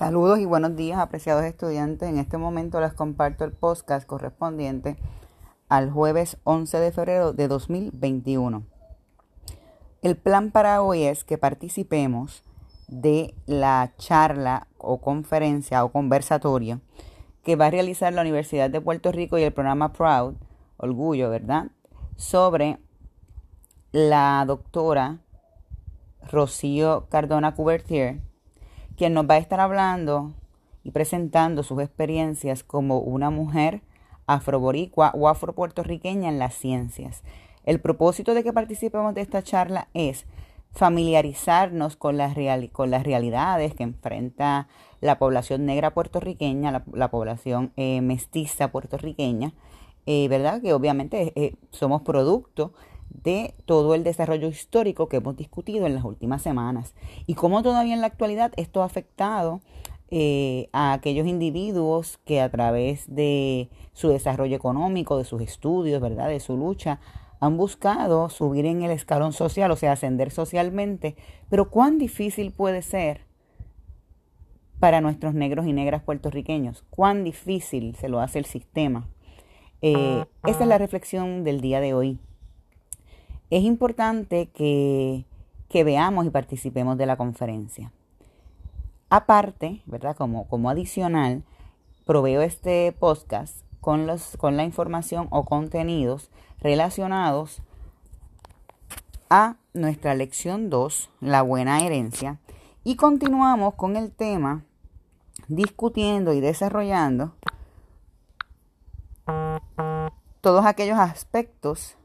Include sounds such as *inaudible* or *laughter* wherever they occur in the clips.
Saludos y buenos días, apreciados estudiantes. En este momento les comparto el podcast correspondiente al jueves 11 de febrero de 2021. El plan para hoy es que participemos de la charla o conferencia o conversatorio que va a realizar la Universidad de Puerto Rico y el programa Proud, Orgullo, ¿verdad? Sobre la doctora Rocío Cardona Couvertier quien nos va a estar hablando y presentando sus experiencias como una mujer afroboricua o afropuertorriqueña en las ciencias. El propósito de que participemos de esta charla es familiarizarnos con las, realidades que enfrenta la población negra puertorriqueña, la, población eh, mestiza puertorriqueña, eh, ¿verdad? Que obviamente eh, somos producto de todo el desarrollo histórico que hemos discutido en las últimas semanas y cómo todavía en la actualidad esto ha afectado eh, a aquellos individuos que a través de su desarrollo económico, de sus estudios, ¿verdad? de su lucha, han buscado subir en el escalón social, o sea, ascender socialmente, pero cuán difícil puede ser para nuestros negros y negras puertorriqueños, cuán difícil se lo hace el sistema. Eh, esa es la reflexión del día de hoy es importante que, veamos y participemos de la conferencia. Aparte, ¿verdad? Como, como adicional, proveo este podcast con, los, con la información o contenidos relacionados a nuestra lección 2, la buena herencia, y continuamos con el tema discutiendo y desarrollando todos aquellos aspectos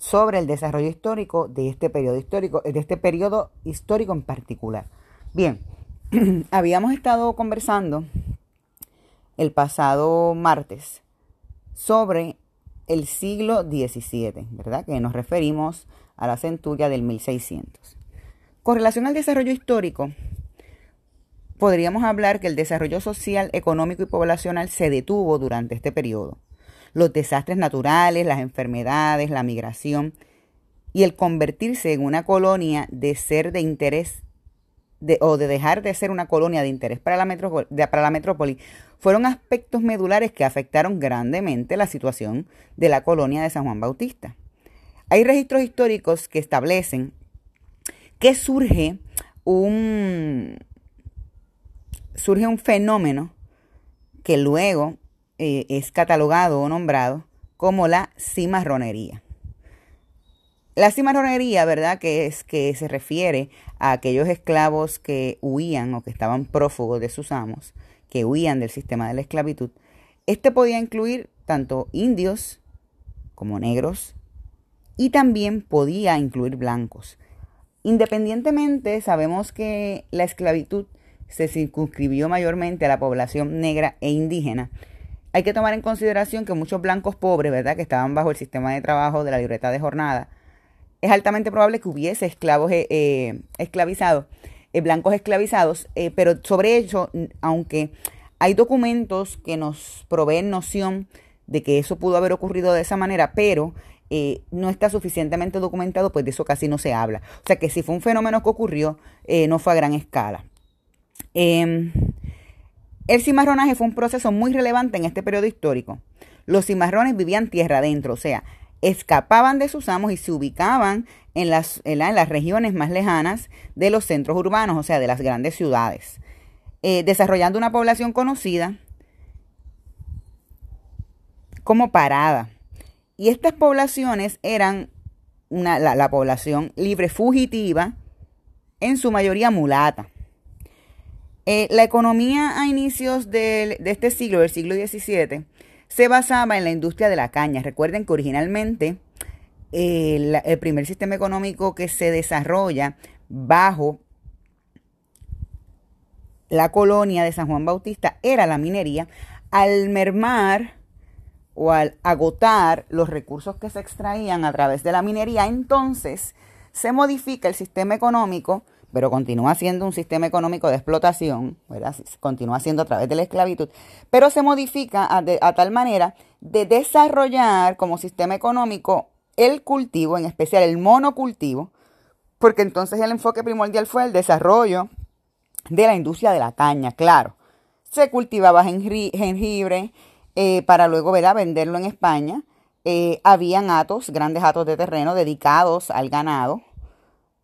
sobre el desarrollo histórico de este periodo histórico, de este periodo histórico en particular. Bien, *clears throat* habíamos estado conversando el pasado martes sobre el siglo XVII, ¿verdad? Que nos referimos a la centuria del 1600. Con relación al desarrollo histórico, podríamos hablar que el desarrollo social, económico y poblacional se detuvo durante este periodo los desastres naturales, las enfermedades, la migración y el convertirse en una colonia de ser de interés o de dejar de ser una colonia de interés para la, metrópoli, para la metrópoli fueron aspectos medulares que afectaron grandemente la situación de la colonia de San Juan Bautista. Hay registros históricos que establecen que surge un, surge un fenómeno que luego eh, es catalogado o nombrado como la cimarronería. La cimarronería, ¿verdad? Que es que se refiere a aquellos esclavos que huían o que estaban prófugos de sus amos, que huían del sistema de la esclavitud. Este podía incluir tanto indios como negros y también podía incluir blancos. Independientemente, sabemos que la esclavitud se circunscribió mayormente a la población negra e indígena, hay que tomar en consideración que muchos blancos pobres, ¿verdad?, que estaban bajo el sistema de trabajo de la libreta de jornada, es altamente probable que hubiese esclavos eh, eh, esclavizados, eh, blancos esclavizados, pero sobre eso, aunque hay documentos que nos proveen noción de que eso pudo haber ocurrido de esa manera, pero no está suficientemente documentado, pues de eso casi no se habla. O sea que si fue un fenómeno que ocurrió, no fue a gran escala. Em, el cimarronaje fue un proceso muy relevante en este periodo histórico. Los cimarrones vivían tierra adentro, o sea, escapaban de sus amos y se ubicaban en las, en, las regiones más lejanas de los centros urbanos, o sea, de las grandes ciudades, eh, desarrollando una población conocida como parada. Y estas poblaciones eran una, la, la población libre fugitiva, en su mayoría mulata. Eh, la economía a inicios de, este siglo, del siglo XVII, se basaba en la industria de la caña. Recuerden que originalmente eh, el primer sistema económico que se desarrolla bajo la colonia de San Juan Bautista era la minería. Al mermar o al agotar los recursos que se extraían a través de la minería, entonces se modifica el sistema económico pero continúa siendo un sistema económico de explotación, ¿verdad? Continúa siendo a través de la esclavitud, pero se modifica a, tal manera de desarrollar como sistema económico el cultivo, en especial el monocultivo, porque entonces el enfoque primordial fue el desarrollo de la industria de la caña, claro. Se cultivaba jengibre eh, para luego venderlo en España. Eh, habían atos, grandes atos de terreno dedicados al ganado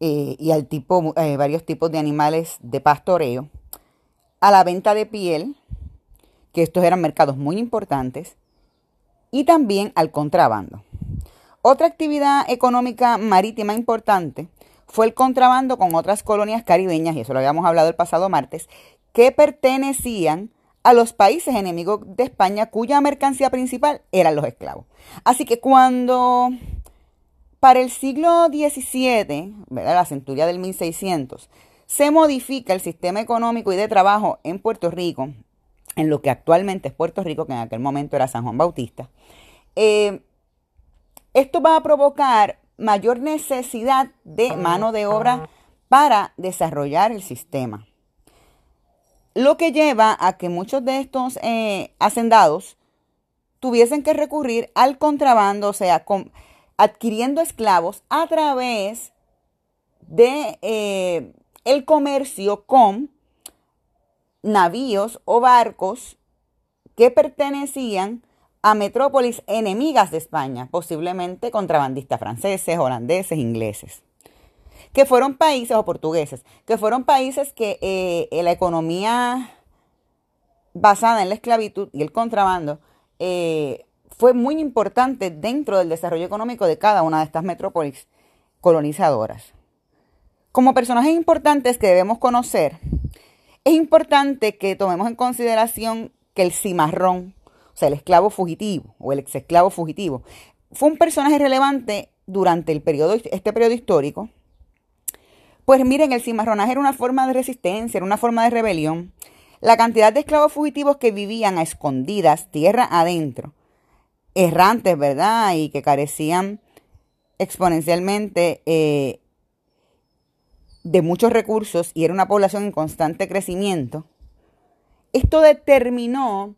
eh, y al tipo, varios tipos de animales de pastoreo. A la venta de piel, que estos eran mercados muy importantes, y también al contrabando. Otra actividad económica marítima importante fue el contrabando con otras colonias caribeñas, y eso lo habíamos hablado el pasado martes, que pertenecían a los países enemigos de España cuya mercancía principal eran los esclavos. Así que cuando para el siglo XVII, la centuria del 1600, se modifica el sistema económico y de trabajo en Puerto Rico, en lo que actualmente es Puerto Rico, que en aquel momento era San Juan Bautista, eh, esto va a provocar mayor necesidad de mano de obra para desarrollar el sistema. Lo que lleva a que muchos de estos eh, hacendados tuviesen que recurrir al contrabando, o sea, adquiriendo esclavos a través de eh, el comercio con navíos o barcos que pertenecían a metrópolis enemigas de España, posiblemente contrabandistas franceses, holandeses, ingleses, que fueron países, o portugueses, que fueron países que eh, la economía basada en la esclavitud y el contrabando eh, fue muy importante dentro del desarrollo económico de cada una de estas metrópolis colonizadoras. Como personajes importantes que debemos conocer, es importante que tomemos en consideración que el cimarrón o sea, el esclavo fugitivo o el ex esclavo fugitivo, fue un personaje relevante durante el este periodo histórico. Pues miren, el cimarronaje era una forma de resistencia, era una forma de rebelión. La cantidad de esclavos fugitivos que vivían a escondidas, tierra adentro, errantes, ¿verdad? Y que carecían exponencialmente eh, de muchos recursos y era una población en constante crecimiento. Esto determinó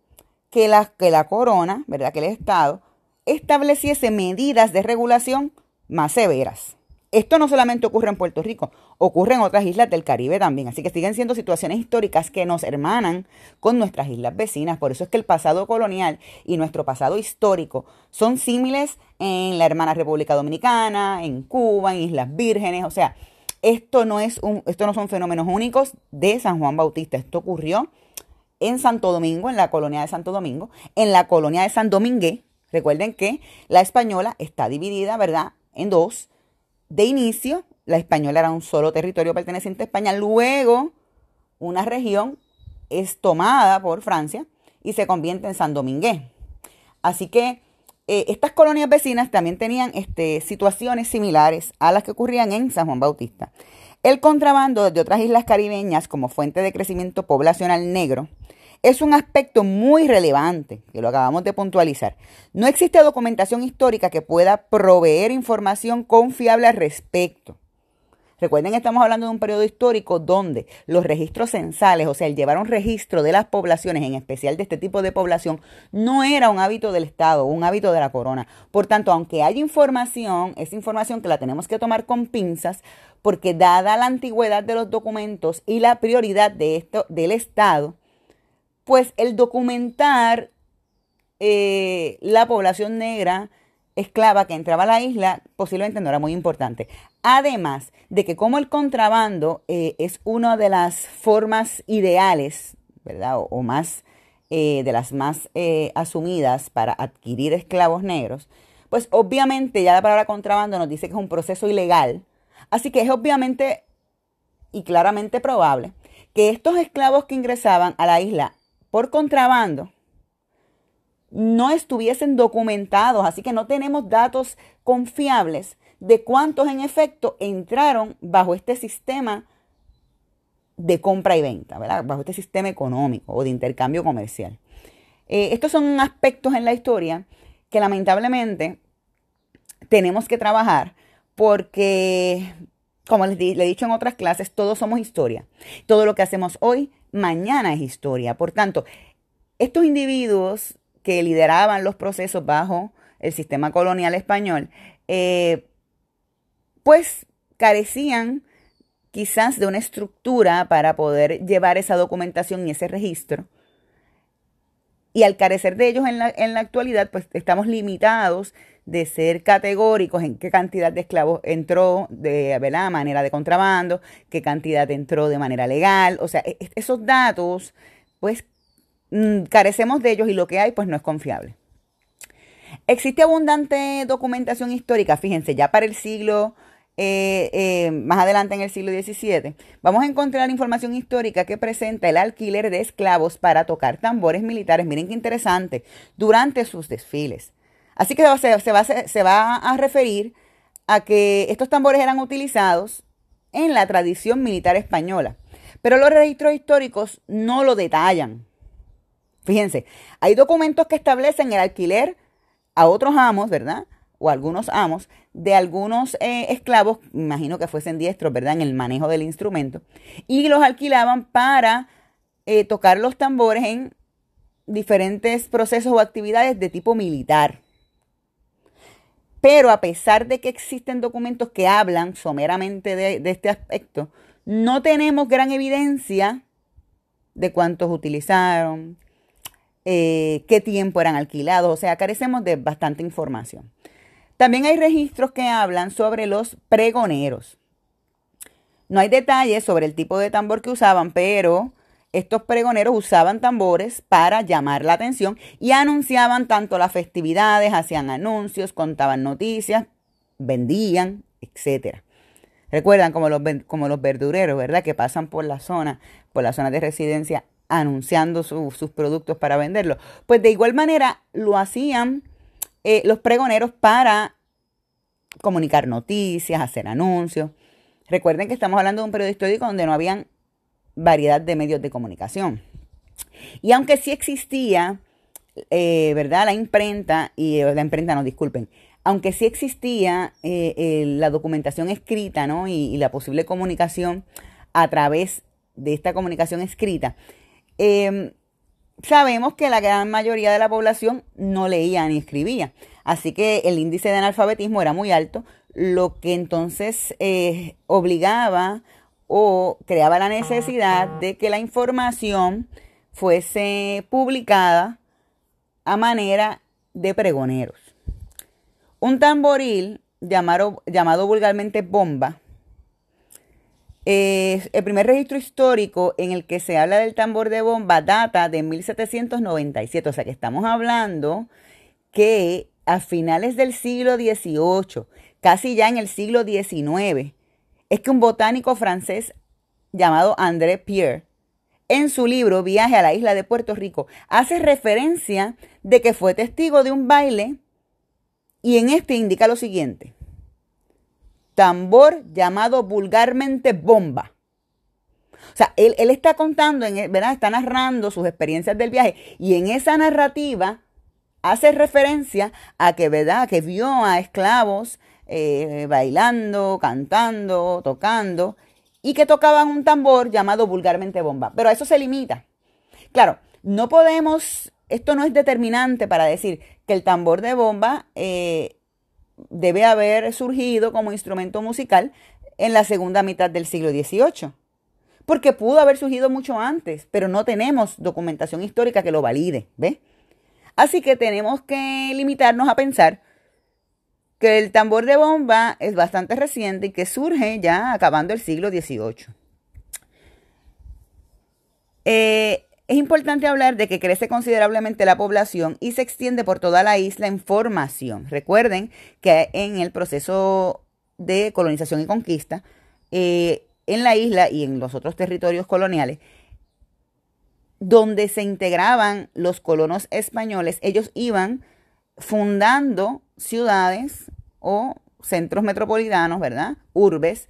que la, que la corona, ¿verdad? Que el Estado estableciese medidas de regulación más severas. Esto no solamente ocurre en Puerto Rico, ocurre en otras islas del Caribe también. Así que siguen siendo situaciones históricas que nos hermanan con nuestras islas vecinas. Por eso es que el pasado colonial y nuestro pasado histórico son símiles en la hermana República Dominicana, en Cuba, en Islas Vírgenes. O sea, esto no, es un, esto no son fenómenos únicos de San Juan Bautista. Esto ocurrió en Santo Domingo, en la colonia de Santo Domingo, en la colonia de San Domingue. Recuerden que la española está dividida, ¿verdad?, en dos. De inicio, la española era un solo territorio perteneciente a España. Luego, una región es tomada por Francia y se convierte en San Domingue. Así que eh, estas colonias vecinas también tenían este, situaciones similares a las que ocurrían en San Juan Bautista. El contrabando desde otras islas caribeñas como fuente de crecimiento poblacional negro es un aspecto muy relevante, que lo acabamos de puntualizar. No existe documentación histórica que pueda proveer información confiable al respecto. Recuerden que estamos hablando de un periodo histórico donde los registros censales, o sea, el llevar un registro de las poblaciones, en especial de este tipo de población, no era un hábito del Estado, un hábito de la corona. Por tanto, aunque hay información, es información que la tenemos que tomar con pinzas, porque dada la antigüedad de los documentos y la prioridad de esto, del Estado, pues el documentar eh, la población negra esclava que entraba a la isla posiblemente no era muy importante. Además de que como el contrabando eh, es una de las formas ideales, ¿verdad? O, más, eh, de las más asumidas para adquirir esclavos negros, pues obviamente ya la palabra contrabando nos dice que es un proceso ilegal. Así que es obviamente y claramente probable que estos esclavos que ingresaban a la isla por contrabando no estuviesen documentados, así que no tenemos datos confiables de cuántos en efecto entraron bajo este sistema de compra y venta, ¿verdad? bajo este sistema económico o de intercambio comercial. Eh, estos son aspectos en la historia que lamentablemente tenemos que trabajar porque, como les, le he dicho en otras clases, todos somos historia. Todo lo que hacemos hoy mañana es historia. Por tanto, estos individuos que lideraban los procesos bajo el sistema colonial español, eh, pues carecían quizás de una estructura para poder llevar esa documentación y ese registro. Y al carecer de ellos en la, en la actualidad, pues estamos limitados de ser categóricos en qué cantidad de esclavos entró de ¿verdad? manera de contrabando, qué cantidad entró de manera legal. O sea, e, e, esos datos, pues mm, carecemos de ellos y lo que hay, pues no es confiable. Existe abundante documentación histórica, fíjense, ya para el siglo eh, eh, más adelante en el siglo XVII, vamos a encontrar información histórica que presenta el alquiler de esclavos para tocar tambores militares. Miren qué interesante, durante sus desfiles. Así que se, va, se va a referir a que estos tambores eran utilizados en la tradición militar española. Pero los registros históricos no lo detallan. Fíjense, hay documentos que establecen el alquiler a otros amos, ¿verdad? o algunos amos de algunos eh, esclavos, imagino que fuesen diestros, ¿verdad?, en el manejo del instrumento, y los alquilaban para eh, tocar los tambores en diferentes procesos o actividades de tipo militar. Pero a pesar de que existen documentos que hablan someramente de, este aspecto, no tenemos gran evidencia de cuántos utilizaron, eh, qué tiempo eran alquilados, o sea, carecemos de bastante información. También hay registros que hablan sobre los pregoneros. No hay detalles sobre el tipo de tambor que usaban, pero estos pregoneros usaban tambores para llamar la atención y anunciaban tanto las festividades, hacían anuncios, contaban noticias, vendían, etc. Recuerdan como los, como los verdureros, ¿verdad? Que pasan por la zona, por la zona de residencia, anunciando sus productos para venderlos. Pues de igual manera lo hacían eh, los pregoneros para comunicar noticias, hacer anuncios. Recuerden que estamos hablando de un periodo histórico donde no habían variedad de medios de comunicación. Y aunque sí existía, eh, ¿verdad? La imprenta, y eh, la imprenta, no, disculpen, aunque sí existía la documentación escrita, ¿no? Y, y, la posible comunicación a través de esta comunicación escrita, sabemos que la gran mayoría de la población no leía ni escribía. Así que el índice de analfabetismo era muy alto, lo que entonces eh, obligaba o creaba la necesidad de que la información fuese publicada a manera de pregoneros. Un tamboril llamado, llamado vulgarmente bomba el primer registro histórico en el que se habla del tambor de bomba data de 1797, o sea que estamos hablando que a finales del siglo XVIII, casi ya en el siglo XIX, es que un botánico francés llamado André Pierre, en su libro Viaje a la isla de Puerto Rico, hace referencia de que fue testigo de un baile y en este indica lo siguiente tambor llamado vulgarmente bomba. O sea, él, está contando, en, ¿verdad? Está narrando sus experiencias del viaje y en esa narrativa hace referencia a que, ¿verdad? Que vio a esclavos eh, bailando, cantando, tocando y que tocaban un tambor llamado vulgarmente bomba. Pero a eso se limita. Claro, no podemos, esto no es determinante para decir que el tambor de bomba eh, debe haber surgido como instrumento musical en la segunda mitad del siglo XVIII. Porque pudo haber surgido mucho antes, pero no tenemos documentación histórica que lo valide, ¿ve? Así que tenemos que limitarnos a pensar que el tambor de bomba es bastante reciente y que surge ya acabando el siglo XVIII. Eh, es importante hablar de que crece considerablemente la población y se extiende por toda la isla en formación. Recuerden que en el proceso de colonización y conquista, eh, en la isla y en los otros territorios coloniales, donde se integraban los colonos españoles, ellos iban fundando ciudades o centros metropolitanos, ¿verdad? Urbes,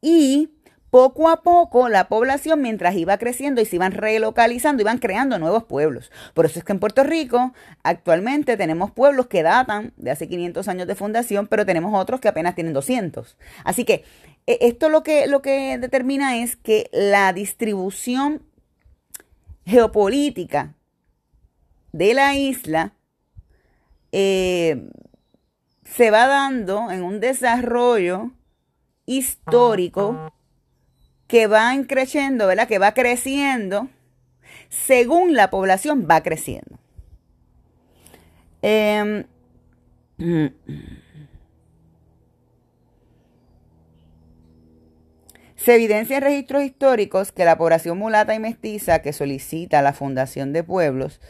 y poco a poco la población, mientras iba creciendo y se iban relocalizando, iban creando nuevos pueblos. Por eso es que en Puerto Rico actualmente tenemos pueblos que datan de hace 500 años de fundación, pero tenemos otros que apenas tienen 200. Así que e, esto lo que, lo que determina es que la distribución geopolítica de la isla eh, se va dando en un desarrollo histórico que va creciendo, ¿verdad? Que va creciendo según la población va creciendo. Em, *clears throat* se evidencia en registros históricos que la población mulata y mestiza que solicita la fundación de pueblos,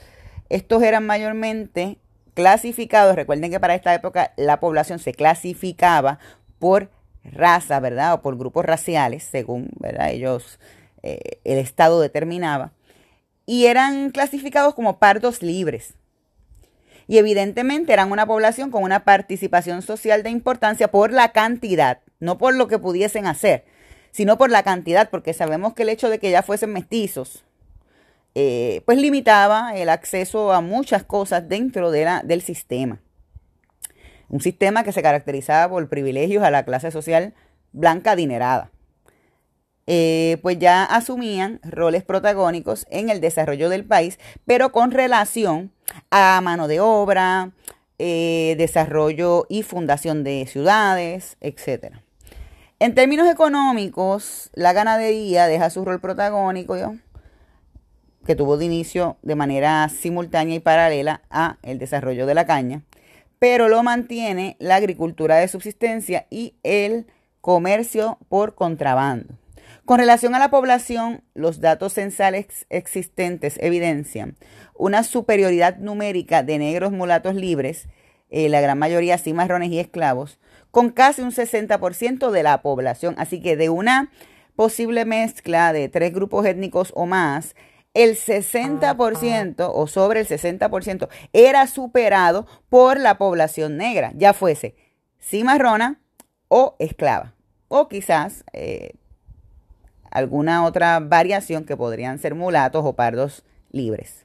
estos eran mayormente clasificados, recuerden que para esta época la población se clasificaba por raza, ¿verdad? O por grupos raciales, según ellos, eh, el Estado determinaba, y eran clasificados como pardos libres. Y evidentemente eran una población con una participación social de importancia por la cantidad, no por lo que pudiesen hacer, sino por la cantidad, porque sabemos que el hecho de que ya fuesen mestizos, eh, pues limitaba el acceso a muchas cosas dentro de la, del sistema. Un sistema que se caracterizaba por privilegios a la clase social blanca adinerada. Eh, pues ya asumían roles protagónicos en el desarrollo del país, pero con relación a mano de obra, eh, desarrollo y fundación de ciudades, etc. En términos económicos, la ganadería deja su rol protagónico, que tuvo de inicio de manera simultánea y paralela a el desarrollo de la caña, pero lo mantiene la agricultura de subsistencia y el comercio por contrabando. Con relación a la población, los datos censales existentes evidencian una superioridad numérica de negros mulatos libres, eh, la gran mayoría cimarrones y esclavos, con casi un 60% de la población. Así que de una posible mezcla de tres grupos étnicos o más, el 60% o sobre el 60% era superado por la población negra, ya fuese cimarrona o esclava, o quizás eh, alguna otra variación que podrían ser mulatos o pardos libres.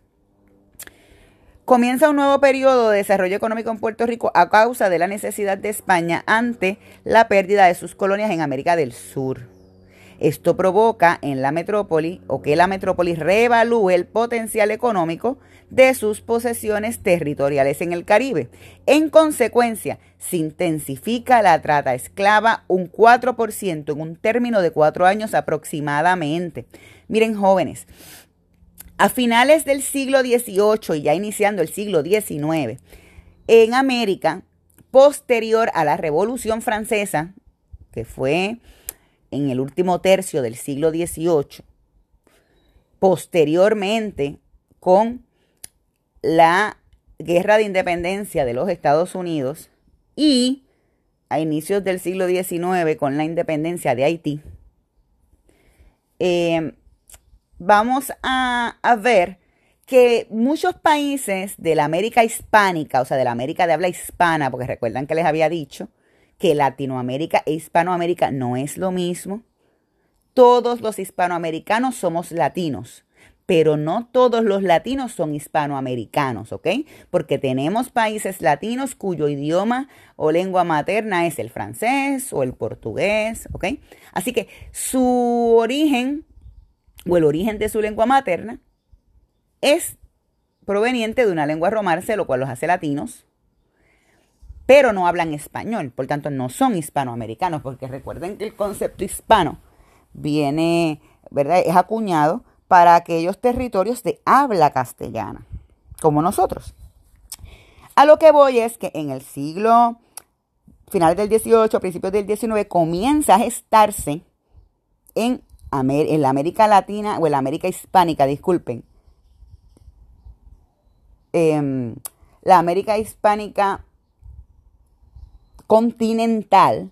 Comienza un nuevo periodo de desarrollo económico en Puerto Rico a causa de la necesidad de España ante la pérdida de sus colonias en América del Sur. Esto provoca en la metrópoli o que la metrópoli reevalúe el potencial económico de sus posesiones territoriales en el Caribe. En consecuencia, se intensifica la trata esclava un 4% en un término de cuatro años aproximadamente. Miren jóvenes, a finales del siglo XVIII y ya iniciando el siglo XIX, en América, posterior a la Revolución Francesa, que fue en el último tercio del siglo XVIII, posteriormente con la guerra de independencia de los Estados Unidos y a inicios del siglo XIX con la independencia de Haití, eh, vamos a, a ver que muchos países de la América hispánica, o sea, de la América de habla hispana, porque recuerdan que les había dicho, que Latinoamérica e Hispanoamérica no es lo mismo. Todos los hispanoamericanos somos latinos, pero no todos los latinos son hispanoamericanos, ¿ok? Porque tenemos países latinos cuyo idioma o lengua materna es el francés o el portugués, ¿ok? Así que su origen o el origen de su lengua materna es proveniente de una lengua romance, lo cual los hace latinos, pero no hablan español, por tanto no son hispanoamericanos, porque recuerden que el concepto hispano viene, ¿verdad? Es acuñado para aquellos territorios de habla castellana, como nosotros. A lo que voy es que en el siglo final del 18, principios del 19, comienza a gestarse en, en la América Latina o en la América Hispánica, disculpen, em, la América Hispánica continental,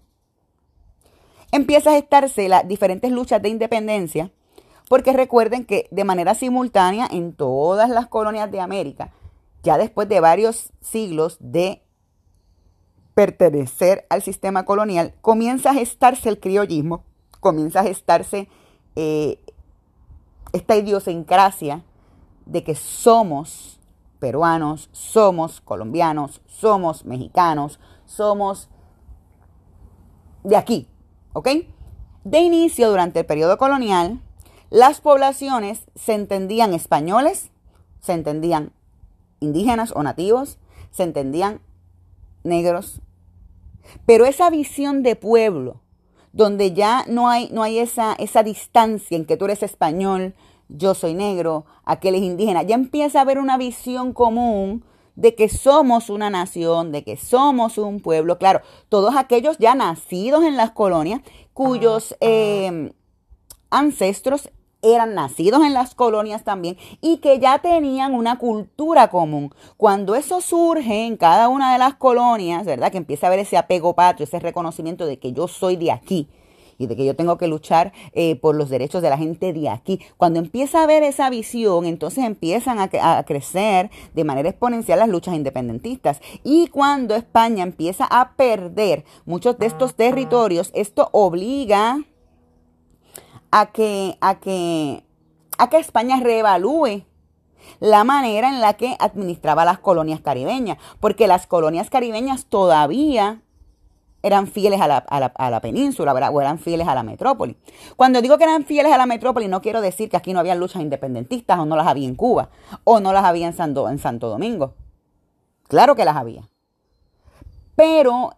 empieza a gestarse las diferentes luchas de independencia, porque recuerden que de manera simultánea en todas las colonias de América, ya después de varios siglos de pertenecer al sistema colonial, comienza a gestarse el criollismo, comienza a gestarse eh, esta idiosincrasia de que somos peruanos, somos colombianos, somos mexicanos, somos de aquí, ¿ok? De inicio, durante el periodo colonial, las poblaciones se entendían españoles, se entendían indígenas o nativos, se entendían negros, pero esa visión de pueblo donde ya no hay, no hay esa, esa distancia en que tú eres español, yo soy negro, aquel es indígena, ya empieza a haber una visión común de que somos una nación, de que somos un pueblo. Claro, todos aquellos ya nacidos en las colonias cuyos eh, ancestros eran nacidos en las colonias también y que ya tenían una cultura común. Cuando eso surge en cada una de las colonias, ¿verdad? Que empieza a haber ese apego patrio, ese reconocimiento de que yo soy de aquí y de que yo tengo que luchar eh, por los derechos de la gente de aquí. Cuando empieza a haber esa visión, entonces empiezan a, a crecer de manera exponencial las luchas independentistas. Y cuando España empieza a perder muchos de estos territorios, esto obliga a que, a que, a que España reevalúe la manera en la que administraba las colonias caribeñas, porque las colonias caribeñas todavía eran fieles a la, a la, a la península, ¿verdad? O eran fieles a la metrópoli. Cuando digo que eran fieles a la metrópoli, no quiero decir que aquí no había luchas independentistas o no las había en Cuba o no las había en Santo, en Santo Domingo. Claro que las había. Pero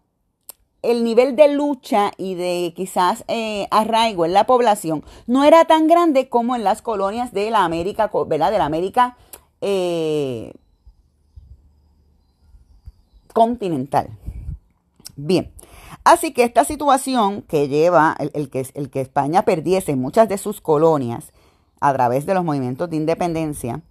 el nivel de lucha y de quizás eh, arraigo en la población no era tan grande como en las colonias de la América, ¿verdad? De la América eh, continental. Bien, así que esta situación que lleva el, que, España perdiese muchas de sus colonias a través de los movimientos de independencia,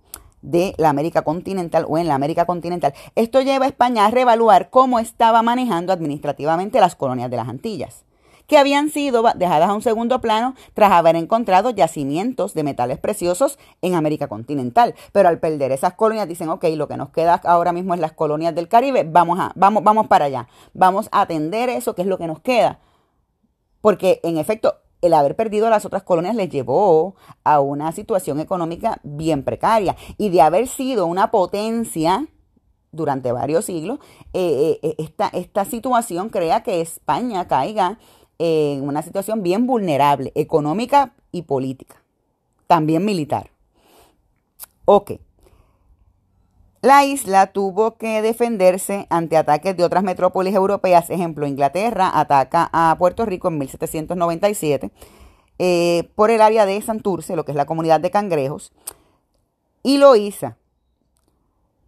de la América continental o en la América continental. Esto lleva a España a reevaluar cómo estaba manejando administrativamente las colonias de las Antillas, que habían sido dejadas a un segundo plano tras haber encontrado yacimientos de metales preciosos en América continental. Pero al perder esas colonias dicen, ok, lo que nos queda ahora mismo es las colonias del Caribe, vamos, a, vamos, vamos para allá, vamos a atender eso, que es lo que nos queda. Porque en efecto, el haber perdido las otras colonias les llevó a una situación económica bien precaria y de haber sido una potencia durante varios siglos, eh, eh, esta, esta situación crea que España caiga en una situación bien vulnerable, económica y política, también militar. Ok. La isla tuvo que defenderse ante ataques de otras metrópolis europeas. Ejemplo, Inglaterra ataca a Puerto Rico en 1797 eh, por el área de Santurce, lo que es la comunidad de cangrejos. Y Loíza.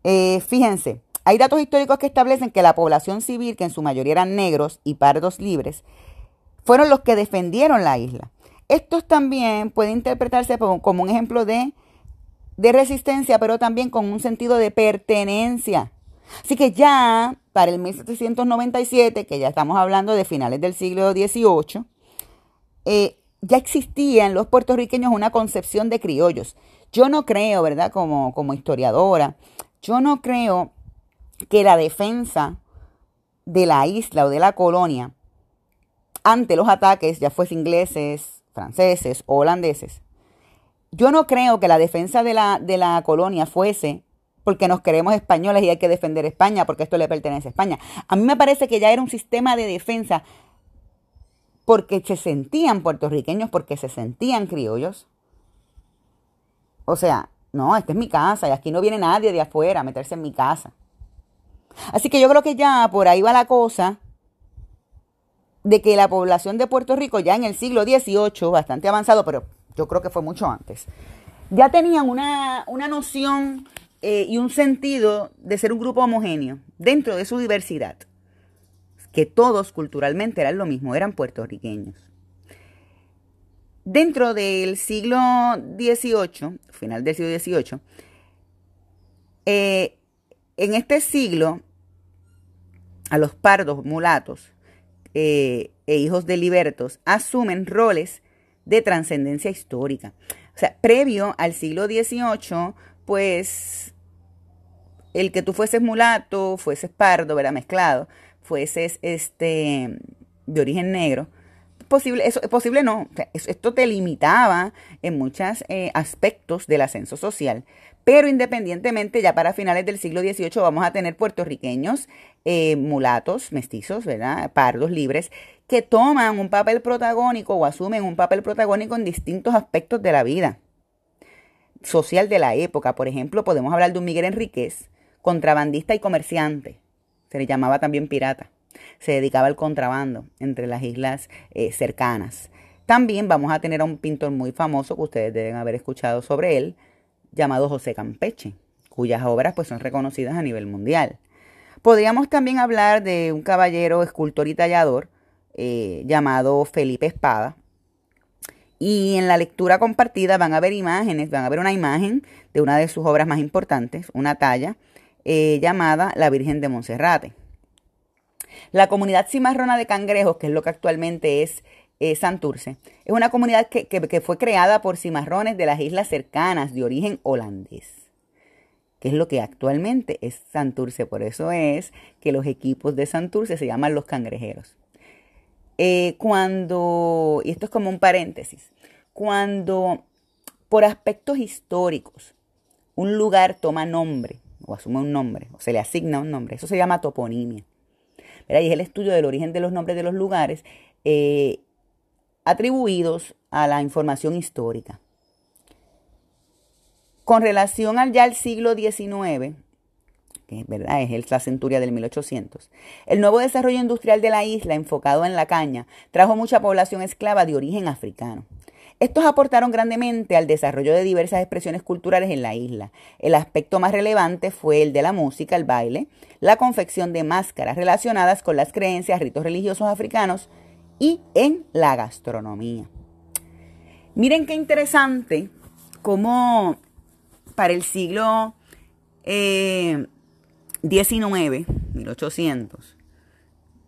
Eh, fíjense, hay datos históricos que establecen que la población civil, que en su mayoría eran negros y pardos libres, fueron los que defendieron la isla. Estos también pueden interpretarse como un ejemplo de de resistencia, pero también con un sentido de pertenencia. Así que ya para el 1797, que ya estamos hablando de finales del siglo XVIII, eh, ya existía en los puertorriqueños una concepción de criollos. Yo no creo, ¿verdad? Como, como historiadora, yo no creo que la defensa de la isla o de la colonia ante los ataques, ya fuese ingleses, franceses o holandeses, yo no creo que la defensa de la, de la colonia fuese porque nos queremos españoles y hay que defender España porque esto le pertenece a España. A mí me parece que ya era un sistema de defensa porque se sentían puertorriqueños, porque se sentían criollos. O sea, no, esta es mi casa y aquí no viene nadie de afuera a meterse en mi casa. Así que yo creo que ya por ahí va la cosa de que la población de Puerto Rico ya en el siglo XVIII, bastante avanzado, pero yo creo que fue mucho antes, ya tenían una, noción eh, y un sentido de ser un grupo homogéneo dentro de su diversidad, que todos culturalmente eran lo mismo, eran puertorriqueños. Dentro del siglo XVIII, final del siglo XVIII, eh, en este siglo, a los pardos mulatos eh, e hijos de libertos asumen roles de trascendencia histórica. O sea, previo al siglo XVIII, pues el que tú fueses mulato, fueses pardo, ¿verdad? Mezclado, fueses este, de origen negro, posible, eso, posible no, esto te limitaba en muchos eh, aspectos del ascenso social. Pero independientemente, ya para finales del siglo XVIII vamos a tener puertorriqueños, eh, mulatos, mestizos, ¿verdad? Pardos, libres, que toman un papel protagónico o asumen un papel protagónico en distintos aspectos de la vida social de la época. Por ejemplo, podemos hablar de un Miguel Enríquez, contrabandista y comerciante. Se le llamaba también pirata. Se dedicaba al contrabando entre las islas eh, cercanas. También vamos a tener a un pintor muy famoso que ustedes deben haber escuchado sobre él, llamado José Campeche, cuyas obras pues, son reconocidas a nivel mundial. Podríamos también hablar de un caballero escultor y tallador eh, llamado Felipe Espada. Y en la lectura compartida van a ver imágenes, van a ver una imagen de una de sus obras más importantes, una talla eh, llamada La Virgen de Monserrate. La comunidad cimarrona de cangrejos, que es lo que actualmente es eh, Santurce, es una comunidad que, que fue creada por cimarrones de las islas cercanas de origen holandés que es lo que actualmente es Santurce. Por eso es que los equipos de Santurce se llaman los cangrejeros. Eh, cuando, y esto es como un paréntesis, cuando por aspectos históricos un lugar toma nombre o asume un nombre o se le asigna un nombre, eso se llama toponimia. Y es el estudio del origen de los nombres de los lugares eh, atribuidos a la información histórica. Con relación al ya al siglo XIX, que es verdad, es la centuria del 1800. El nuevo desarrollo industrial de la isla, enfocado en la caña, trajo mucha población esclava de origen africano. Estos aportaron grandemente al desarrollo de diversas expresiones culturales en la isla. El aspecto más relevante fue el de la música, el baile, la confección de máscaras relacionadas con las creencias, ritos religiosos africanos y en la gastronomía. Miren qué interesante cómo para el siglo eh, 19, 1800,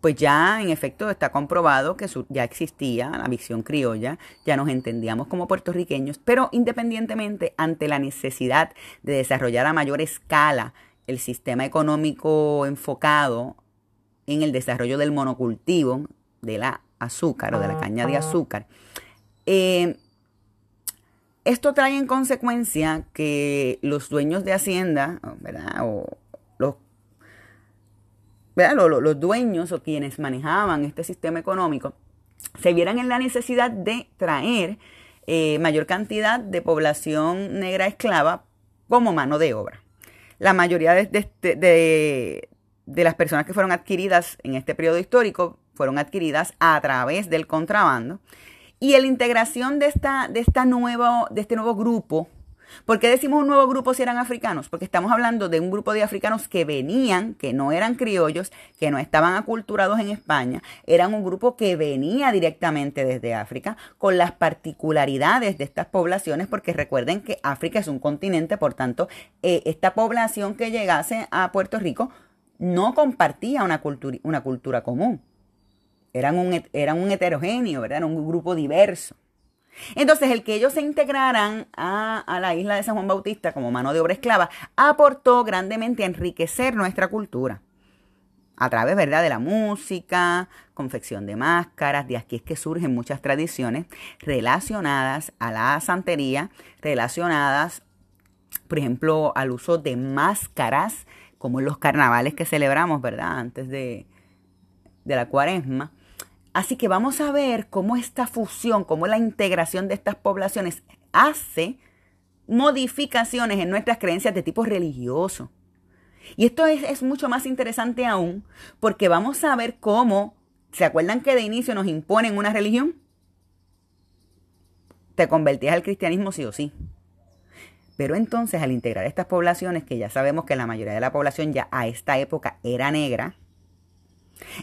pues ya en efecto está comprobado que ya existía la visión criolla, ya nos entendíamos como puertorriqueños, pero independientemente ante la necesidad de desarrollar a mayor escala el sistema económico enfocado en el desarrollo del monocultivo de la azúcar o de la caña de azúcar, eh, esto trae en consecuencia que los dueños de hacienda, ¿verdad? O los, dueños o quienes manejaban este sistema económico se vieran en la necesidad de traer eh, mayor cantidad de población negra esclava como mano de obra. La mayoría de, de, las personas que fueron adquiridas en este periodo histórico fueron adquiridas a través del contrabando y la integración de, esta, de, esta nuevo, de este nuevo grupo ¿Por qué decimos un nuevo grupo si eran africanos? Porque estamos hablando de un grupo de africanos que venían, que no eran criollos, que no estaban aculturados en España, eran un grupo que venía directamente desde África con las particularidades de estas poblaciones, porque recuerden que África es un continente, por tanto, eh, esta población que llegase a Puerto Rico no compartía una cultura, una cultura común. Eran un, eran un heterogéneo, ¿verdad? Eran un grupo diverso. Entonces, el que ellos se integraran a, la isla de San Juan Bautista como mano de obra esclava aportó grandemente a enriquecer nuestra cultura. A través, ¿verdad?, de la música, confección de máscaras, de aquí es que surgen muchas tradiciones relacionadas a la santería, relacionadas, por ejemplo, al uso de máscaras, como en los carnavales que celebramos, ¿verdad?, antes de, de la cuaresma Así que vamos a ver cómo esta fusión, cómo la integración de estas poblaciones hace modificaciones en nuestras creencias de tipo religioso. Y esto es, mucho más interesante aún porque vamos a ver cómo, ¿se acuerdan que de inicio nos imponen una religión? Te convertías al cristianismo sí o sí. Pero entonces al integrar estas poblaciones, que ya sabemos que la mayoría de la población ya a esta época era negra,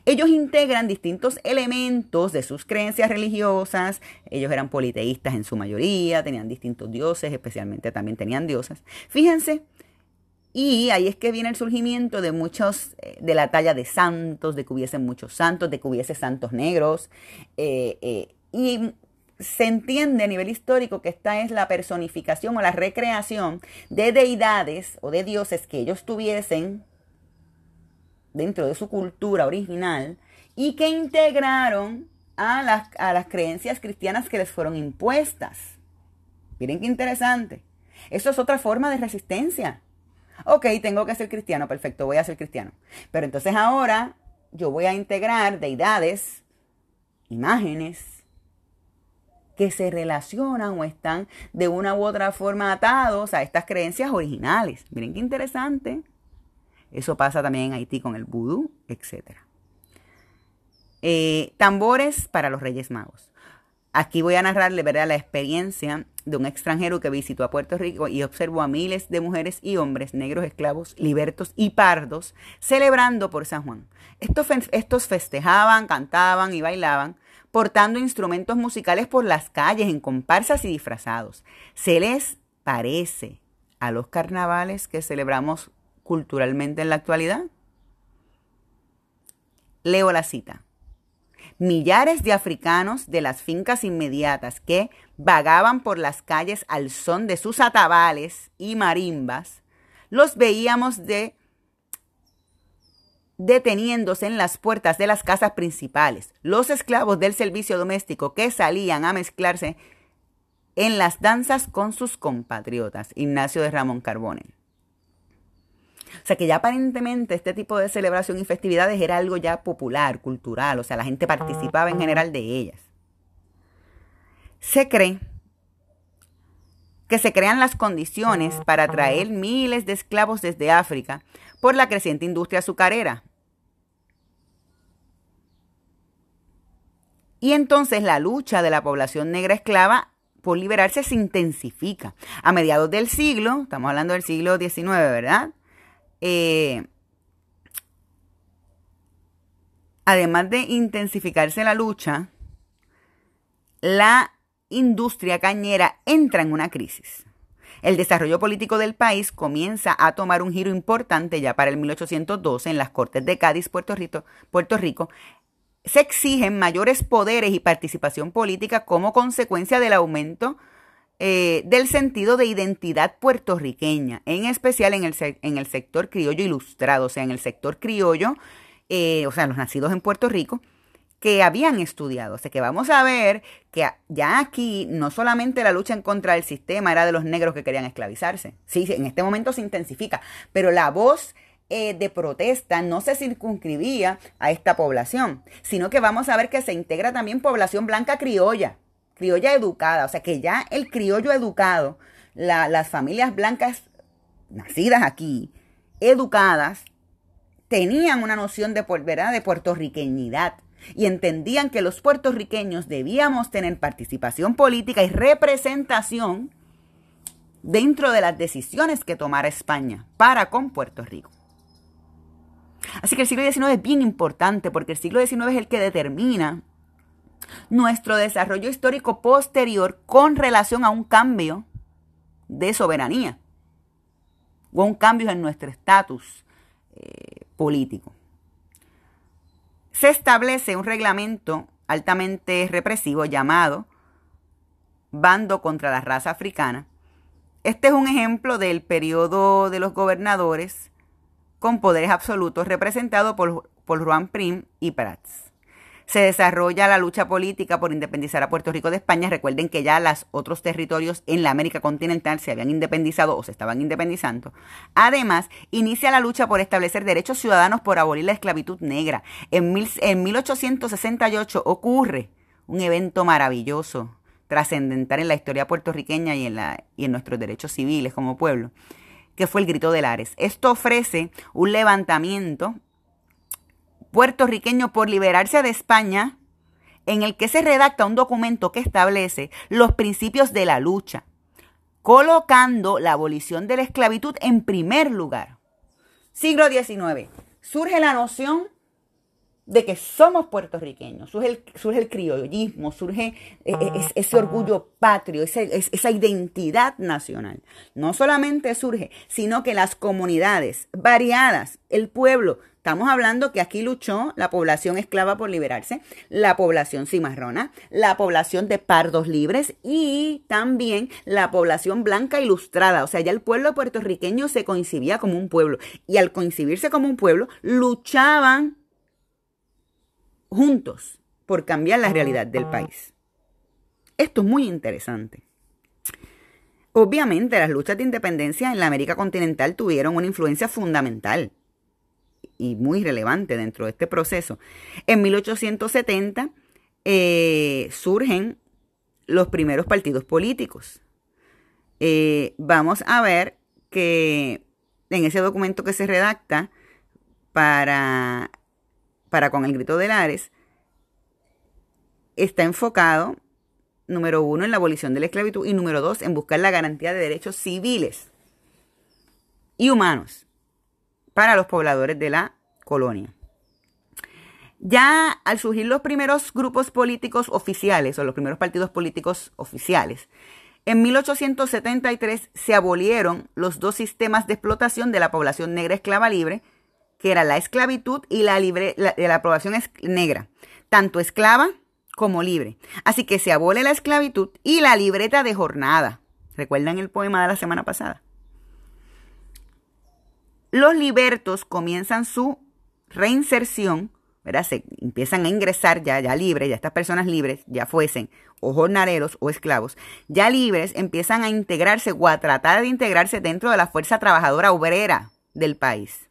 ellos integran distintos elementos de sus creencias religiosas. Ellos eran politeístas en su mayoría, tenían distintos dioses, especialmente también tenían diosas. Fíjense, y ahí es que viene el surgimiento de muchos, eh, de la talla de santos, de que hubiesen muchos santos, de que hubiese santos negros. Eh, eh, y se entiende a nivel histórico que esta es la personificación o la recreación de deidades o de dioses que ellos tuviesen dentro de su cultura original y que integraron a las, a las creencias cristianas que les fueron impuestas. Miren qué interesante. Eso es otra forma de resistencia. Ok, tengo que ser cristiano, perfecto, voy a ser cristiano. Pero entonces ahora yo voy a integrar deidades, imágenes, que se relacionan o están de una u otra forma atados a estas creencias originales. Miren qué interesante. Eso pasa también en Haití con el vudú, etc. Eh, tambores para los Reyes Magos. Aquí voy a narrarle ¿verdad? la experiencia de un extranjero que visitó a Puerto Rico y observó a miles de mujeres y hombres, negros, esclavos, libertos y pardos, celebrando por San Juan. Estos, estos festejaban, cantaban y bailaban, portando instrumentos musicales por las calles en comparsas y disfrazados. Se les parece a los carnavales que celebramos culturalmente en la actualidad. Leo la cita millares de africanos de las fincas inmediatas que vagaban por las calles al son de sus atabales y marimbas, los veíamos de deteniéndose en las puertas de las casas principales, los esclavos del servicio doméstico que salían a mezclarse en las danzas con sus compatriotas. Ignacio de Ramón Carbone. O sea que ya aparentemente este tipo de celebración y festividades era algo ya popular, cultural, o sea, la gente participaba en general de ellas. Se cree que se crean las condiciones para traer miles de esclavos desde África por la creciente industria azucarera. Y entonces la lucha de la población negra esclava por liberarse se intensifica. A mediados del siglo, estamos hablando del siglo XIX, ¿verdad? Eh, además de intensificarse la lucha, la industria cañera entra en una crisis. El desarrollo político del país comienza a tomar un giro importante ya para el 1812 en las Cortes de Cádiz, Puerto Rico. Puerto Rico se exigen mayores poderes y participación política como consecuencia del aumento eh, del sentido de identidad puertorriqueña, en especial en el, en el sector criollo ilustrado, o sea, en el sector criollo, eh, o sea, los nacidos en Puerto Rico, que habían estudiado. O sea, que vamos a ver que ya aquí no solamente la lucha en contra del sistema era de los negros que querían esclavizarse. Sí, en este momento se intensifica, pero la voz eh, de protesta no se circunscribía a esta población, sino que vamos a ver que se integra también población blanca criolla criolla educada, o sea que ya el criollo educado, las familias blancas nacidas aquí, educadas, tenían una noción de, ¿verdad? de puertorriqueñidad y entendían que los puertorriqueños debíamos tener participación política y representación dentro de las decisiones que tomara España para con Puerto Rico. Así que el siglo XIX es bien importante porque el siglo XIX es el que determina nuestro desarrollo histórico posterior con relación a un cambio de soberanía o un cambio en nuestro estatus eh, político. Se establece un reglamento altamente represivo llamado Bando contra la raza africana. Este es un ejemplo del periodo de los gobernadores con poderes absolutos representado por, por Juan Prim y Prats se desarrolla la lucha política por independizar a Puerto Rico de España. Recuerden que ya los otros territorios en la América continental se habían independizado o se estaban independizando. Además, inicia la lucha por establecer derechos ciudadanos por abolir la esclavitud negra. En, en 1868 ocurre un evento maravilloso, trascendental en la historia puertorriqueña y en, la, y en nuestros derechos civiles como pueblo, que fue el Grito de Lares. Esto ofrece un levantamiento puertorriqueño por liberarse de España, en el que se redacta un documento que establece los principios de la lucha, colocando la abolición de la esclavitud en primer lugar. Siglo XIX. Surge la noción de que somos puertorriqueños, surge el, surge el criollismo, surge eh, eh, ese orgullo patrio, esa identidad nacional. No solamente surge, sino que las comunidades variadas, el pueblo, Estamos hablando que aquí luchó la población esclava por liberarse, la población cimarrona, la población de pardos libres y también la población blanca ilustrada. O sea, ya el pueblo puertorriqueño se coincidía como un pueblo. Y al coincidirse como un pueblo, luchaban juntos por cambiar la realidad del país. Esto es muy interesante. Obviamente las luchas de independencia en la América continental tuvieron una influencia fundamental y muy relevante dentro de este proceso. En 1870 eh, surgen los primeros partidos políticos. Eh, vamos a ver que en ese documento que se redacta para, para con el grito de Lares, está enfocado, número uno, en la abolición de la esclavitud y número dos, en buscar la garantía de derechos civiles y humanos para los pobladores de la colonia. Ya al surgir los primeros grupos políticos oficiales o los primeros partidos políticos oficiales, en 1873 se abolieron los dos sistemas de explotación de la población negra esclava libre, que era la esclavitud y la, libre, de la población negra, tanto esclava como libre. Así que se abole la esclavitud y la libreta de jornada. ¿Recuerdan el poema de la semana pasada? Los libertos comienzan su reinserción se empiezan a ingresar ya, ya libres, ya estas personas libres, ya fuesen o jornaleros o esclavos, ya libres, empiezan a integrarse o a tratar de integrarse dentro de la fuerza trabajadora obrera del país.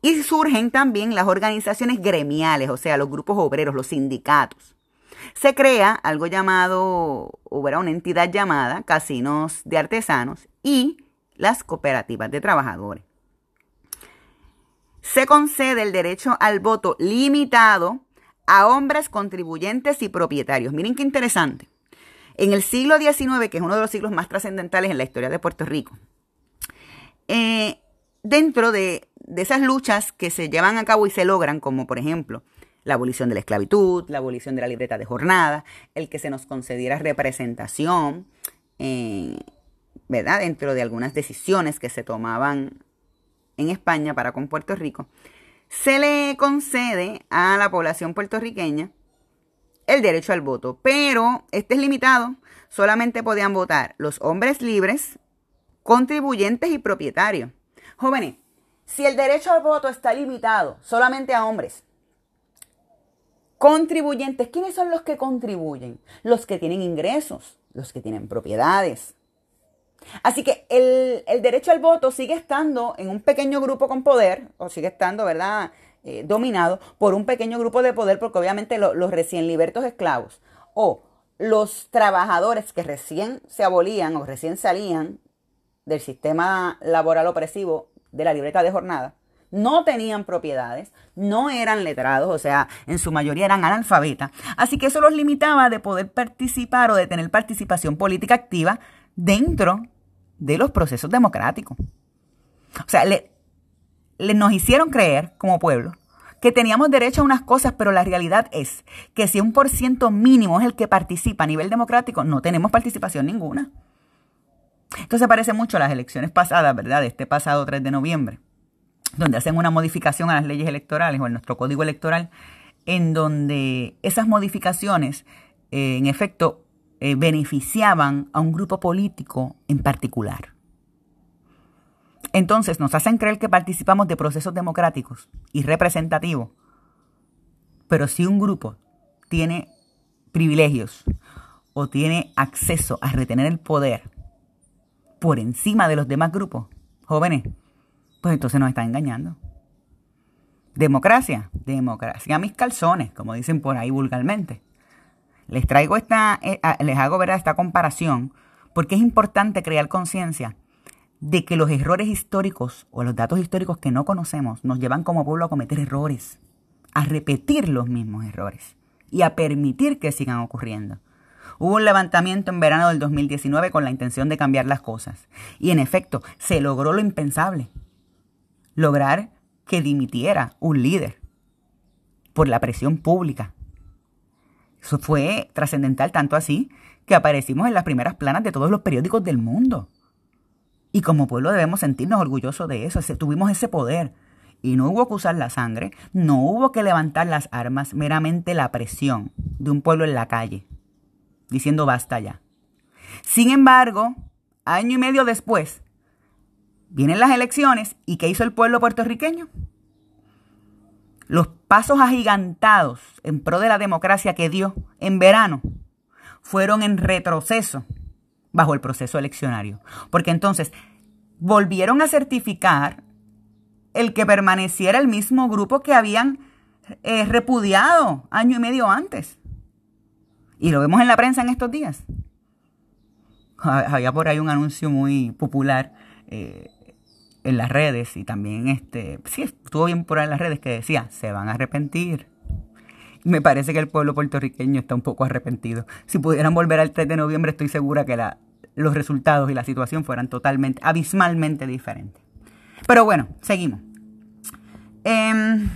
Y surgen también las organizaciones gremiales, o sea, los grupos obreros, los sindicatos. Se crea algo llamado, o una entidad llamada casinos de artesanos y las cooperativas de trabajadores se concede el derecho al voto limitado a hombres contribuyentes y propietarios. Miren qué interesante. En el siglo XIX, que es uno de los siglos más trascendentales en la historia de Puerto Rico, eh, dentro de, de esas luchas que se llevan a cabo y se logran, como por ejemplo la abolición de la esclavitud, la abolición de la libreta de jornada, el que se nos concediera representación, eh, ¿verdad? Dentro de algunas decisiones que se tomaban en España para con Puerto Rico, se le concede a la población puertorriqueña el derecho al voto, pero este es limitado. Solamente podían votar los hombres libres, contribuyentes y propietarios. Jóvenes, si el derecho al voto está limitado solamente a hombres, contribuyentes, ¿quiénes son los que contribuyen? Los que tienen ingresos, los que tienen propiedades, Así que el, derecho al voto sigue estando en un pequeño grupo con poder, o sigue estando, ¿verdad?, eh, dominado por un pequeño grupo de poder, porque obviamente los recién libertos esclavos o los trabajadores que recién se abolían o recién salían del sistema laboral opresivo de la libreta de jornada, no tenían propiedades, no eran letrados, o sea, en su mayoría eran analfabetas. Así que eso los limitaba de poder participar o de tener participación política activa dentro de los procesos democráticos. O sea, le, nos hicieron creer como pueblo que teníamos derecho a unas cosas, pero la realidad es que si un por ciento mínimo es el que participa a nivel democrático, no tenemos participación ninguna. Entonces parece mucho a las elecciones pasadas, ¿verdad? De este pasado 3 de noviembre, donde hacen una modificación a las leyes electorales o a nuestro código electoral, en donde esas modificaciones, eh, en efecto, eh, beneficiaban a un grupo político en particular. Entonces nos hacen creer que participamos de procesos democráticos y representativos, pero si un grupo tiene privilegios o tiene acceso a retener el poder por encima de los demás grupos, jóvenes, pues entonces nos están engañando. Democracia, democracia mis calzones, como dicen por ahí vulgarmente. Les traigo esta, eh, les hago ver esta comparación porque es importante crear conciencia de que los errores históricos o los datos históricos que no conocemos nos llevan como pueblo a cometer errores, a repetir los mismos errores y a permitir que sigan ocurriendo. Hubo un levantamiento en verano del 2019 con la intención de cambiar las cosas. Y en efecto, se logró lo impensable. Lograr que dimitiera un líder por la presión pública eso fue trascendental tanto así que aparecimos en las primeras planas de todos los periódicos del mundo. Y como pueblo debemos sentirnos orgullosos de eso, tuvimos ese poder. Y no hubo que usar la sangre, no hubo que levantar las armas, meramente la presión de un pueblo en la calle, diciendo basta ya. Sin embargo, año y medio después, vienen las elecciones y ¿qué hizo el pueblo puertorriqueño? Los pasos agigantados en pro de la democracia que dio en verano fueron en retroceso bajo el proceso eleccionario. Porque entonces volvieron a certificar el que permaneciera el mismo grupo que habían eh, repudiado año y medio antes. Y lo vemos en la prensa en estos días. Había por ahí un anuncio muy popular eh, en las redes y también este, sí, estuvo bien por ahí en las redes que decía, se van a arrepentir. me parece que el pueblo puertorriqueño está un poco arrepentido. Si pudieran volver al 3 de noviembre, estoy segura que los resultados y la situación fueran totalmente, abismalmente diferentes. Pero bueno, seguimos. Em,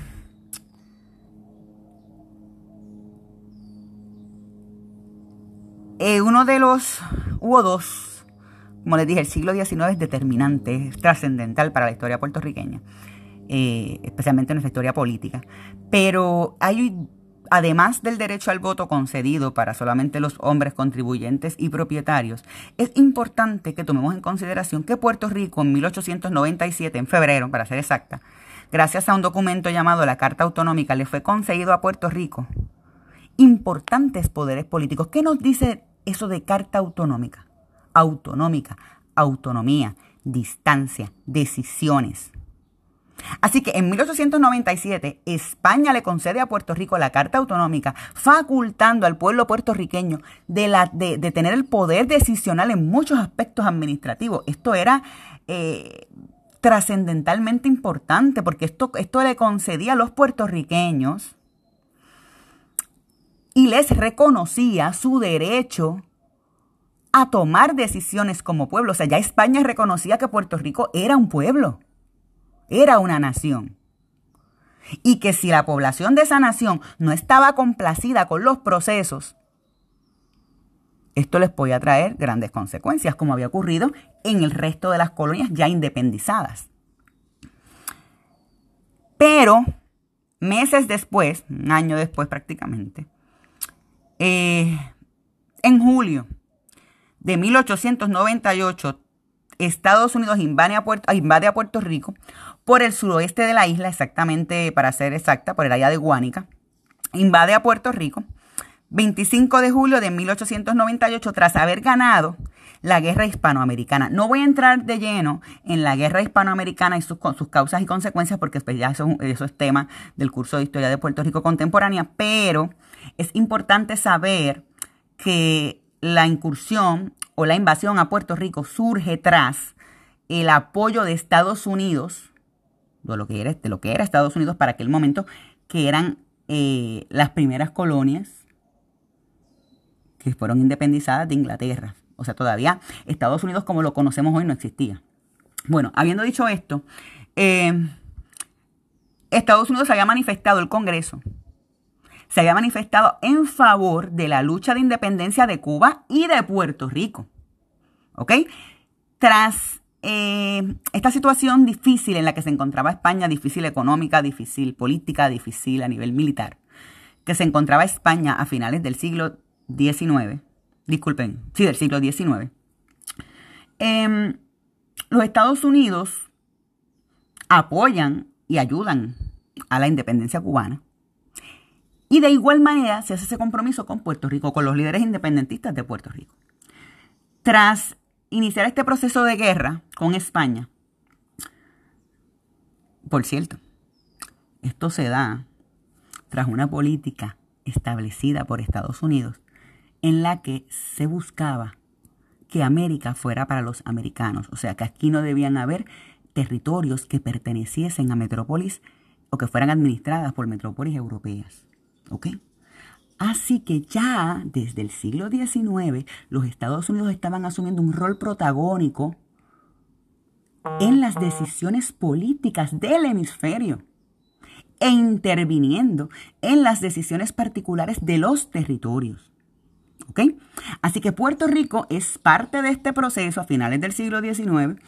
eh, uno de los, hubo dos, como les dije, el siglo XIX es determinante, es trascendental para la historia puertorriqueña, eh, especialmente en nuestra historia política. Pero hay, además del derecho al voto concedido para solamente los hombres contribuyentes y propietarios, es importante que tomemos en consideración que Puerto Rico en 1897, en febrero, para ser exacta, gracias a un documento llamado la Carta Autonómica, le fue concedido a Puerto Rico importantes poderes políticos. ¿Qué nos dice eso de Carta Autonómica? Autonómica, autonomía, distancia, decisiones. Así que en 1897 España le concede a Puerto Rico la Carta Autonómica, facultando al pueblo puertorriqueño de, la, de, tener el poder decisional en muchos aspectos administrativos. Esto era eh, trascendentalmente importante porque esto, esto le concedía a los puertorriqueños y les reconocía su derecho a tomar decisiones como pueblo. O sea, ya España reconocía que Puerto Rico era un pueblo, era una nación. Y que si la población de esa nación no estaba complacida con los procesos, esto les podía traer grandes consecuencias, como había ocurrido en el resto de las colonias ya independizadas. Pero meses después, un año después prácticamente, eh, en julio de 1898, Estados Unidos invade a, Puerto, invade a Puerto Rico por el suroeste de la isla, exactamente para ser exacta, por el área de Guánica. Invade a Puerto Rico 25 de julio de 1898 tras haber ganado la guerra hispanoamericana. No voy a entrar de lleno en la guerra hispanoamericana y sus, sus causas y consecuencias porque pues, ya eso, eso, es tema del curso de historia de Puerto Rico contemporánea, pero es importante saber que la incursión o la invasión a Puerto Rico surge tras el apoyo de Estados Unidos, de lo que era, Estados Unidos para aquel momento, que eran eh, las primeras colonias que fueron independizadas de Inglaterra. O sea, todavía Estados Unidos como lo conocemos hoy no existía. Bueno, habiendo dicho esto, eh, Estados Unidos había manifestado el Congreso, se había manifestado en favor de la lucha de independencia de Cuba y de Puerto Rico. ¿Ok? Tras eh, esta situación difícil en la que se encontraba España, difícil económica, difícil política, difícil a nivel militar, que se encontraba España a finales del siglo 19, disculpen, sí, del siglo XIX, em, los Estados Unidos apoyan y ayudan a la independencia cubana. Y de igual manera se hace ese compromiso con Puerto Rico, con los líderes independentistas de Puerto Rico. Tras iniciar este proceso de guerra con España, por cierto, esto se da tras una política establecida por Estados Unidos en la que se buscaba que América fuera para los americanos, o sea, que aquí no debían haber territorios que perteneciesen a metrópolis o que fueran administradas por metrópolis europeas. ¿Ok? Así que ya desde el siglo XIX los Estados Unidos estaban asumiendo un rol protagónico en las decisiones políticas del hemisferio e interviniendo en las decisiones particulares de los territorios. ¿Ok? Así que Puerto Rico es parte de este proceso a finales del siglo XIX.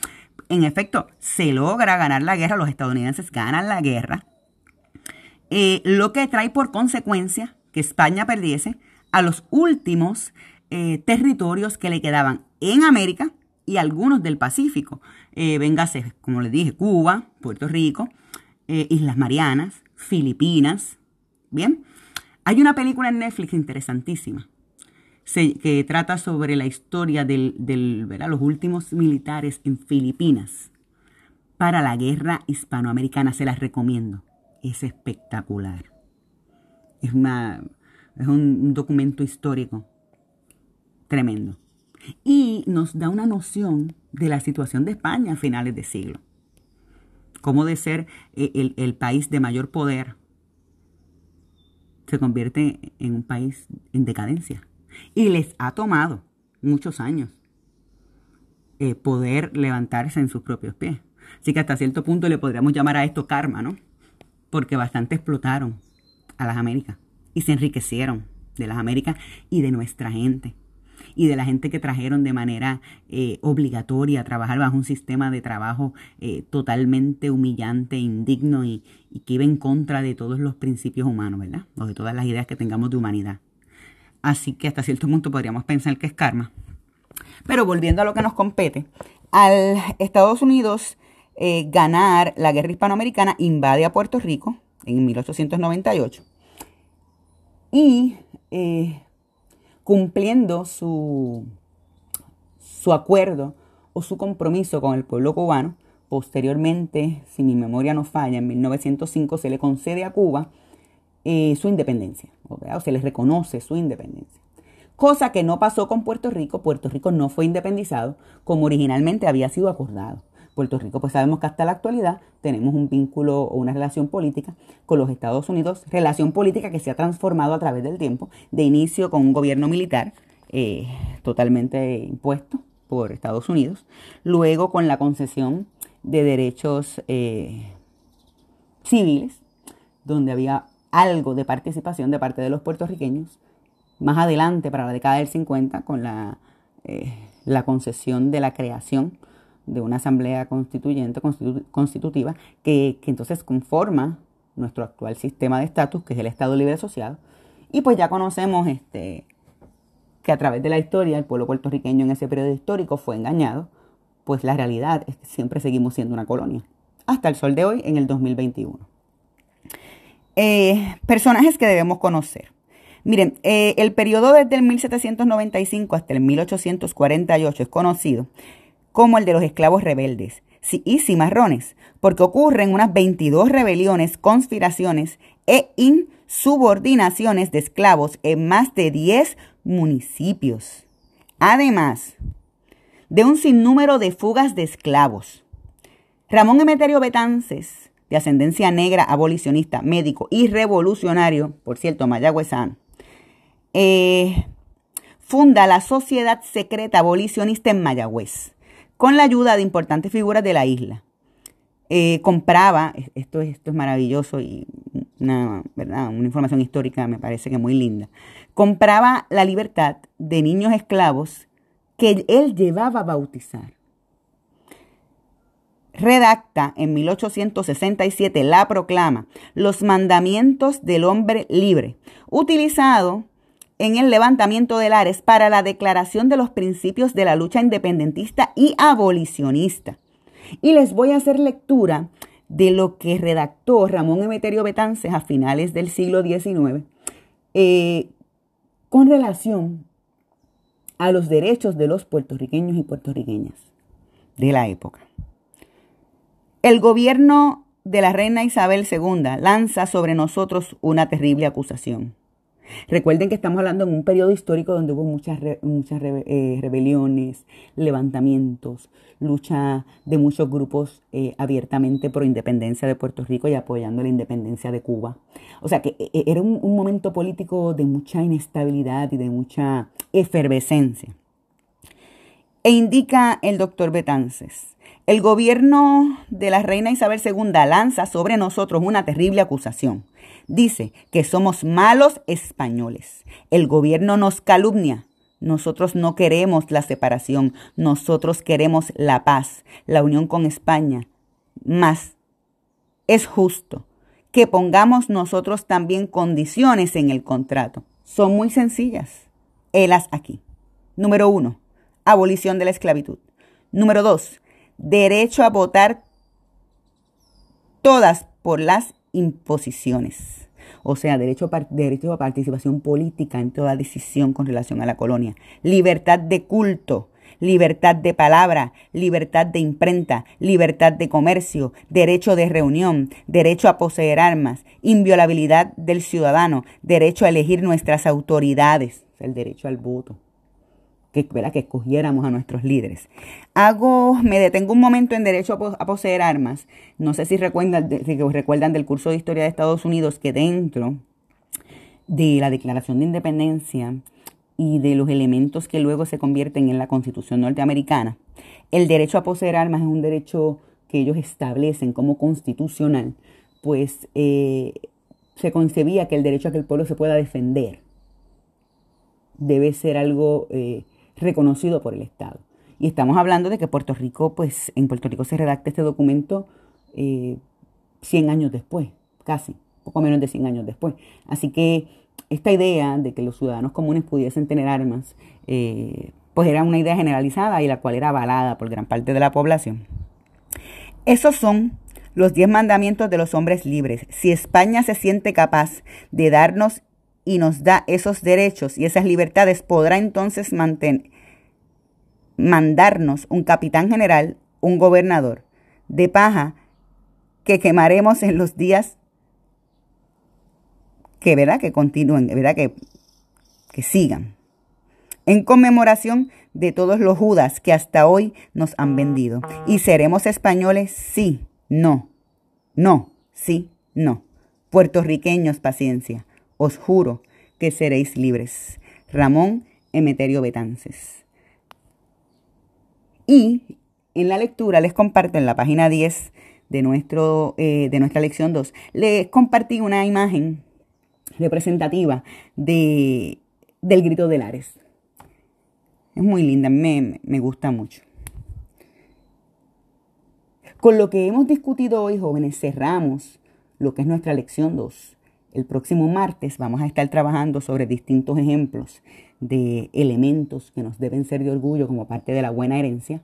En efecto, se logra ganar la guerra, los estadounidenses ganan la guerra, eh, lo que trae por consecuencia que España perdiese a los últimos eh, territorios que le quedaban en América y algunos del Pacífico. Eh, véngase, como les dije, Cuba, Puerto Rico, eh, Islas Marianas, Filipinas. Bien, hay una película en Netflix interesantísima que trata sobre la historia de los últimos militares en Filipinas para la guerra hispanoamericana. Se las recomiendo. Es espectacular. Es, una, es un, documento histórico tremendo. Y nos da una noción de la situación de España a finales de siglo. Cómo de ser eh, el, el país de mayor poder se convierte en un país en decadencia. Y les ha tomado muchos años eh, poder levantarse en sus propios pies. Así que hasta cierto punto le podríamos llamar a esto karma, ¿no? Porque bastante explotaron a las Américas y se enriquecieron de las Américas y de nuestra gente y de la gente que trajeron de manera eh, obligatoria a trabajar bajo un sistema de trabajo eh, totalmente humillante, indigno y, que iba en contra de todos los principios humanos, ¿verdad? O de todas las ideas que tengamos de humanidad. Así que hasta cierto punto podríamos pensar que es karma. Pero volviendo a lo que nos compete, al Estados Unidos eh, ganar la guerra hispanoamericana invade a Puerto Rico en 1898 y eh, cumpliendo su, su acuerdo o su compromiso con el pueblo cubano, posteriormente, si mi memoria no falla, en 1905 se le concede a Cuba eh, su independencia, o se le reconoce su independencia. Cosa que no pasó con Puerto Rico, Puerto Rico no fue independizado como originalmente había sido acordado. Puerto Rico, pues sabemos que hasta la actualidad tenemos un vínculo o una relación política con los Estados Unidos, relación política que se ha transformado a través del tiempo, de inicio con un gobierno militar eh, totalmente impuesto por Estados Unidos, luego con la concesión de derechos eh, civiles, donde había algo de participación de parte de los puertorriqueños, más adelante para la década del 50 con eh, la concesión de la creación de una asamblea constituyente, constitutiva, que, entonces conforma nuestro actual sistema de estatus, que es el Estado Libre Asociado. Y pues ya conocemos este, que a través de la historia el pueblo puertorriqueño en ese periodo histórico fue engañado, pues la realidad es que siempre seguimos siendo una colonia, hasta el sol de hoy en el 2021. Eh, personajes que debemos conocer. Miren, eh, el periodo desde el 1795 hasta el 1848 es conocido como el de los esclavos rebeldes y cimarrones, porque ocurren unas 22 rebeliones, conspiraciones e insubordinaciones de esclavos en más de 10 municipios. Además de un sinnúmero de fugas de esclavos. Ramón Emeterio Betances, de ascendencia negra, abolicionista, médico y revolucionario, por cierto, mayagüezano, eh, funda la Sociedad Secreta Abolicionista en Mayagüez con la ayuda de importantes figuras de la isla. Eh, compraba, esto, esto es maravilloso y una, ¿verdad? una información histórica me parece que muy linda, compraba la libertad de niños esclavos que él llevaba a bautizar. Redacta en 1867 la proclama Los mandamientos del hombre libre, utilizado en el levantamiento de Lares para la declaración de los principios de la lucha independentista y abolicionista. Y les voy a hacer lectura de lo que redactó Ramón Emeterio Betances a finales del siglo XIX eh, con relación a los derechos de los puertorriqueños y puertorriqueñas de la época. El gobierno de la reina Isabel II lanza sobre nosotros una terrible acusación. Recuerden que estamos hablando en un periodo histórico donde hubo muchas, muchas eh, rebeliones, levantamientos, lucha de muchos grupos eh, abiertamente pro independencia de Puerto Rico y apoyando la independencia de Cuba. O sea que eh, era un momento político de mucha inestabilidad y de mucha efervescencia. E indica el doctor Betances. El gobierno de la reina Isabel II lanza sobre nosotros una terrible acusación dice que somos malos españoles. El gobierno nos calumnia. Nosotros no queremos la separación, nosotros queremos la paz, la unión con España. Más es justo que pongamos nosotros también condiciones en el contrato. Son muy sencillas. Helas aquí. Número uno, abolición de la esclavitud. Número dos, derecho a votar todas por las imposiciones, o sea, derecho a, derecho a participación política en toda decisión con relación a la colonia, libertad de culto, libertad de palabra, libertad de imprenta, libertad de comercio, derecho de reunión, derecho a poseer armas, inviolabilidad del ciudadano, derecho a elegir nuestras autoridades, el derecho al voto que, que escogiéramos a nuestros líderes. Hago, me detengo un momento en derecho a, poseer armas. No sé si recuerdan, si recuerdan del curso de historia de Estados Unidos que dentro de la Declaración de Independencia y de los elementos que luego se convierten en la Constitución norteamericana, el derecho a poseer armas es un derecho que ellos establecen como constitucional, pues eh, se concebía que el derecho a que el pueblo se pueda defender debe ser algo eh, reconocido por el Estado. Y estamos hablando de que Puerto Rico, pues en Puerto Rico se redacta este documento eh, 100 años después, casi, poco menos de 100 años después. Así que esta idea de que los ciudadanos comunes pudiesen tener armas, eh, pues era una idea generalizada y la cual era avalada por gran parte de la población. Esos son los diez mandamientos de los hombres libres. Si España se siente capaz de darnos y nos da esos derechos y esas libertades, podrá entonces mantener, mandarnos un capitán general, un gobernador de paja que quemaremos en los días que, ¿verdad? Que continúen, ¿verdad? Que, que sigan. En conmemoración de todos los judas que hasta hoy nos han vendido. ¿Y seremos españoles? Sí, no, no, sí, no. Puertorriqueños, paciencia. Os juro que seréis libres. Ramón Emeterio Betances. Y en la lectura les comparto en la página 10 de, nuestro, eh, de nuestra lección 2, les compartí una imagen representativa de, del grito de Lares. Es muy linda, me, me gusta mucho. Con lo que hemos discutido hoy, jóvenes, cerramos lo que es nuestra lección 2. El próximo martes vamos a estar trabajando sobre distintos ejemplos de elementos que nos deben ser de orgullo como parte de la buena herencia,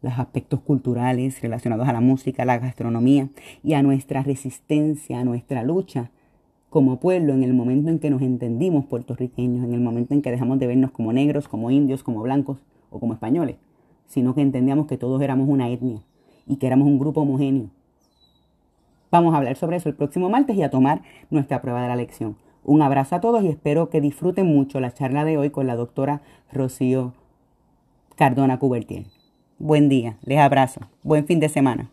los aspectos culturales relacionados a la música, a la gastronomía y a nuestra resistencia, a nuestra lucha como pueblo en el momento en que nos entendimos puertorriqueños, en el momento en que dejamos de vernos como negros, como indios, como blancos o como españoles, sino que entendíamos que todos éramos una etnia y que éramos un grupo homogéneo. Vamos a hablar sobre eso el próximo martes y a tomar nuestra prueba de la lección. Un abrazo a todos y espero que disfruten mucho la charla de hoy con la doctora Rocío Cardona Cubertier. Buen día, les abrazo. Buen fin de semana.